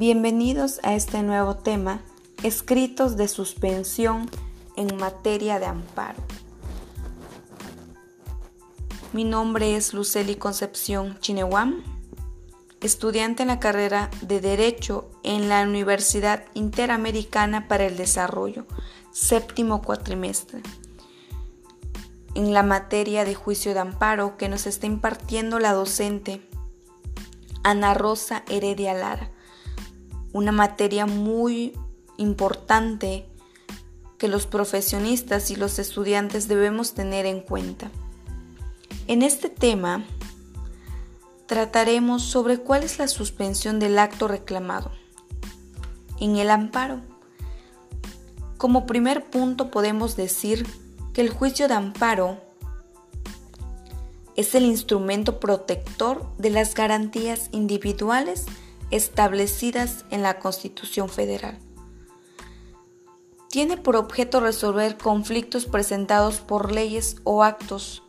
Bienvenidos a este nuevo tema, escritos de suspensión en materia de amparo. Mi nombre es Luceli Concepción Chinehuam, estudiante en la carrera de Derecho en la Universidad Interamericana para el Desarrollo, séptimo cuatrimestre en la materia de juicio de amparo que nos está impartiendo la docente Ana Rosa Heredia Lara. Una materia muy importante que los profesionistas y los estudiantes debemos tener en cuenta. En este tema trataremos sobre cuál es la suspensión del acto reclamado. En el amparo, como primer punto podemos decir que el juicio de amparo es el instrumento protector de las garantías individuales establecidas en la Constitución Federal. Tiene por objeto resolver conflictos presentados por leyes o actos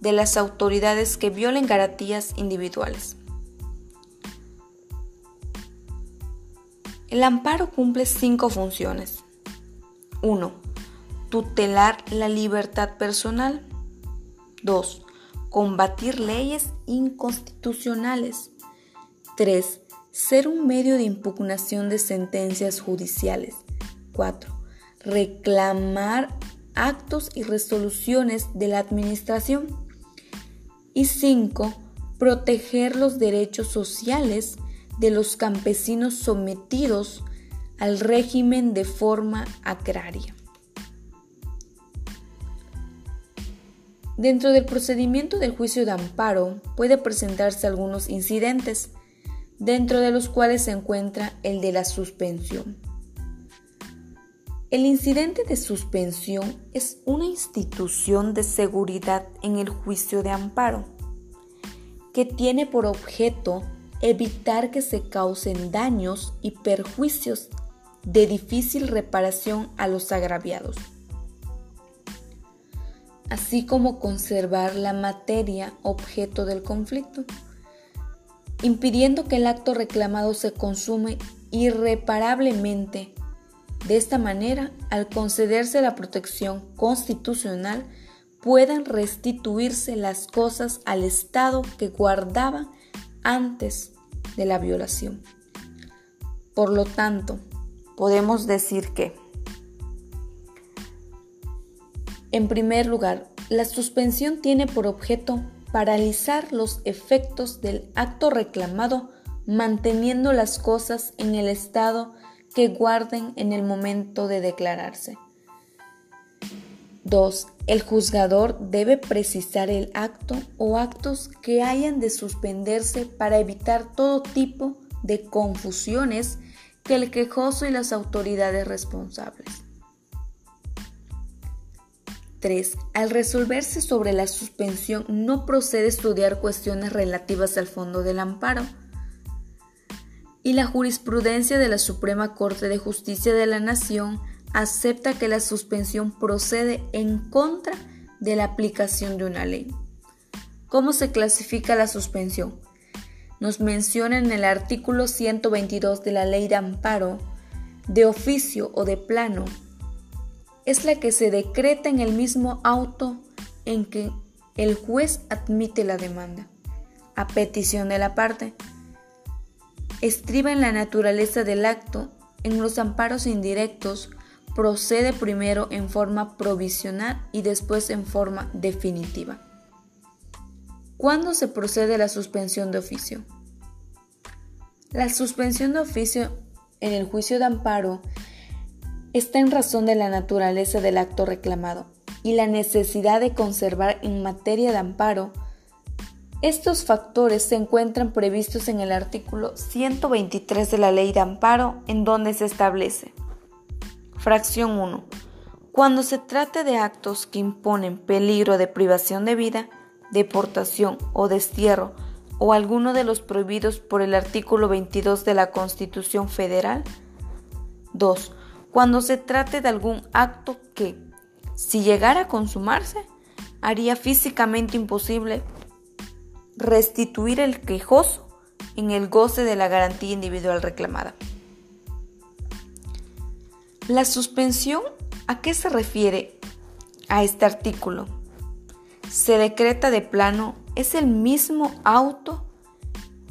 de las autoridades que violen garantías individuales. El amparo cumple cinco funciones. 1 tutelar la libertad personal. 2. Combatir leyes inconstitucionales. 3. Ser un medio de impugnación de sentencias judiciales. 4. Reclamar actos y resoluciones de la administración. Y 5. Proteger los derechos sociales de los campesinos sometidos al régimen de forma agraria. Dentro del procedimiento del juicio de amparo puede presentarse algunos incidentes, dentro de los cuales se encuentra el de la suspensión. El incidente de suspensión es una institución de seguridad en el juicio de amparo que tiene por objeto evitar que se causen daños y perjuicios de difícil reparación a los agraviados así como conservar la materia objeto del conflicto, impidiendo que el acto reclamado se consume irreparablemente. De esta manera, al concederse la protección constitucional, puedan restituirse las cosas al estado que guardaban antes de la violación. Por lo tanto, podemos decir que En primer lugar, la suspensión tiene por objeto paralizar los efectos del acto reclamado manteniendo las cosas en el estado que guarden en el momento de declararse. 2. El juzgador debe precisar el acto o actos que hayan de suspenderse para evitar todo tipo de confusiones que el quejoso y las autoridades responsables. 3. Al resolverse sobre la suspensión no procede estudiar cuestiones relativas al fondo del amparo. Y la jurisprudencia de la Suprema Corte de Justicia de la Nación acepta que la suspensión procede en contra de la aplicación de una ley. ¿Cómo se clasifica la suspensión? Nos menciona en el artículo 122 de la Ley de Amparo, de oficio o de plano, es la que se decreta en el mismo auto en que el juez admite la demanda, a petición de la parte. Estriba en la naturaleza del acto, en los amparos indirectos, procede primero en forma provisional y después en forma definitiva. ¿Cuándo se procede a la suspensión de oficio? La suspensión de oficio en el juicio de amparo está en razón de la naturaleza del acto reclamado y la necesidad de conservar en materia de amparo. Estos factores se encuentran previstos en el artículo 123 de la Ley de Amparo, en donde se establece. Fracción 1. Cuando se trate de actos que imponen peligro de privación de vida, deportación o destierro, o alguno de los prohibidos por el artículo 22 de la Constitución Federal. 2 cuando se trate de algún acto que, si llegara a consumarse, haría físicamente imposible restituir el quejoso en el goce de la garantía individual reclamada. La suspensión, ¿a qué se refiere a este artículo? Se decreta de plano es el mismo auto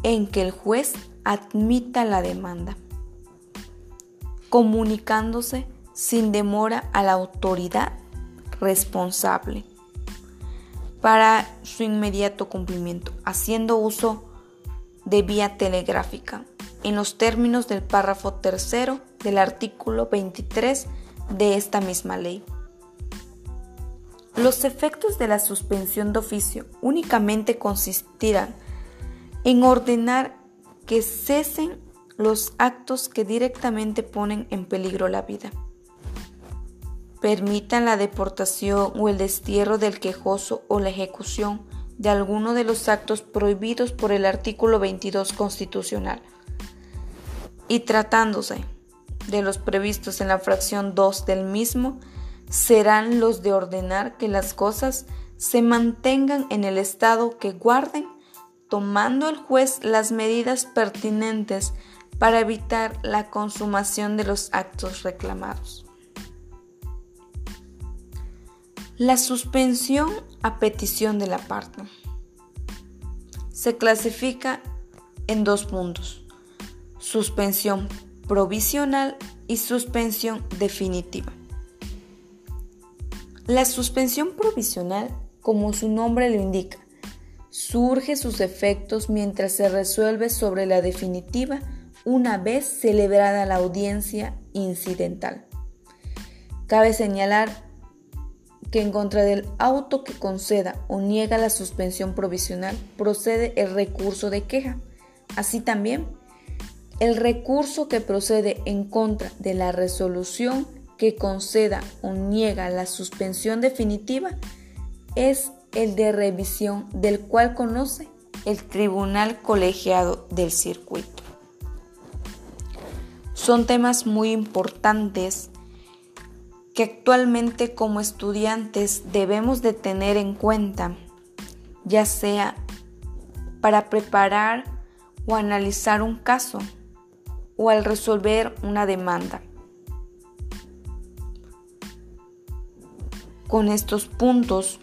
en que el juez admita la demanda, comunicándose sin demora a la autoridad responsable para su inmediato cumplimiento, haciendo uso de vía telegráfica, en los términos del párrafo tercero del artículo 23 de esta misma ley. Los efectos de la suspensión de oficio únicamente consistirán en ordenar que cesen los actos que directamente ponen en peligro la vida. Permitan la deportación o el destierro del quejoso o la ejecución de alguno de los actos prohibidos por el artículo 22 constitucional. Y tratándose de los previstos en la fracción 2 del mismo, serán los de ordenar que las cosas se mantengan en el estado que guarden tomando el juez las medidas pertinentes para evitar la consumación de los actos reclamados. La suspensión a petición de la parte se clasifica en dos puntos, suspensión provisional y suspensión definitiva. La suspensión provisional, como su nombre lo indica, surge sus efectos mientras se resuelve sobre la definitiva una vez celebrada la audiencia incidental. Cabe señalar que en contra del auto que conceda o niega la suspensión provisional procede el recurso de queja. Así también, el recurso que procede en contra de la resolución que conceda o niega la suspensión definitiva es el de revisión del cual conoce el tribunal colegiado del circuito. Son temas muy importantes que actualmente como estudiantes debemos de tener en cuenta, ya sea para preparar o analizar un caso o al resolver una demanda. Con estos puntos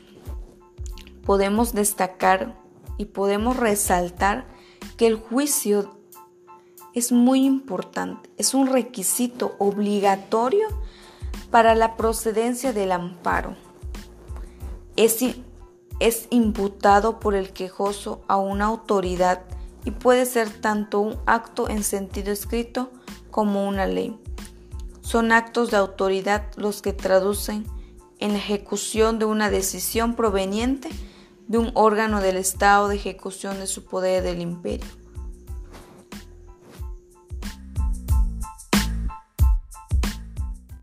podemos destacar y podemos resaltar que el juicio es muy importante, es un requisito obligatorio para la procedencia del amparo. Es, es imputado por el quejoso a una autoridad y puede ser tanto un acto en sentido escrito como una ley. Son actos de autoridad los que traducen en la ejecución de una decisión proveniente de un órgano del Estado de ejecución de su poder del imperio.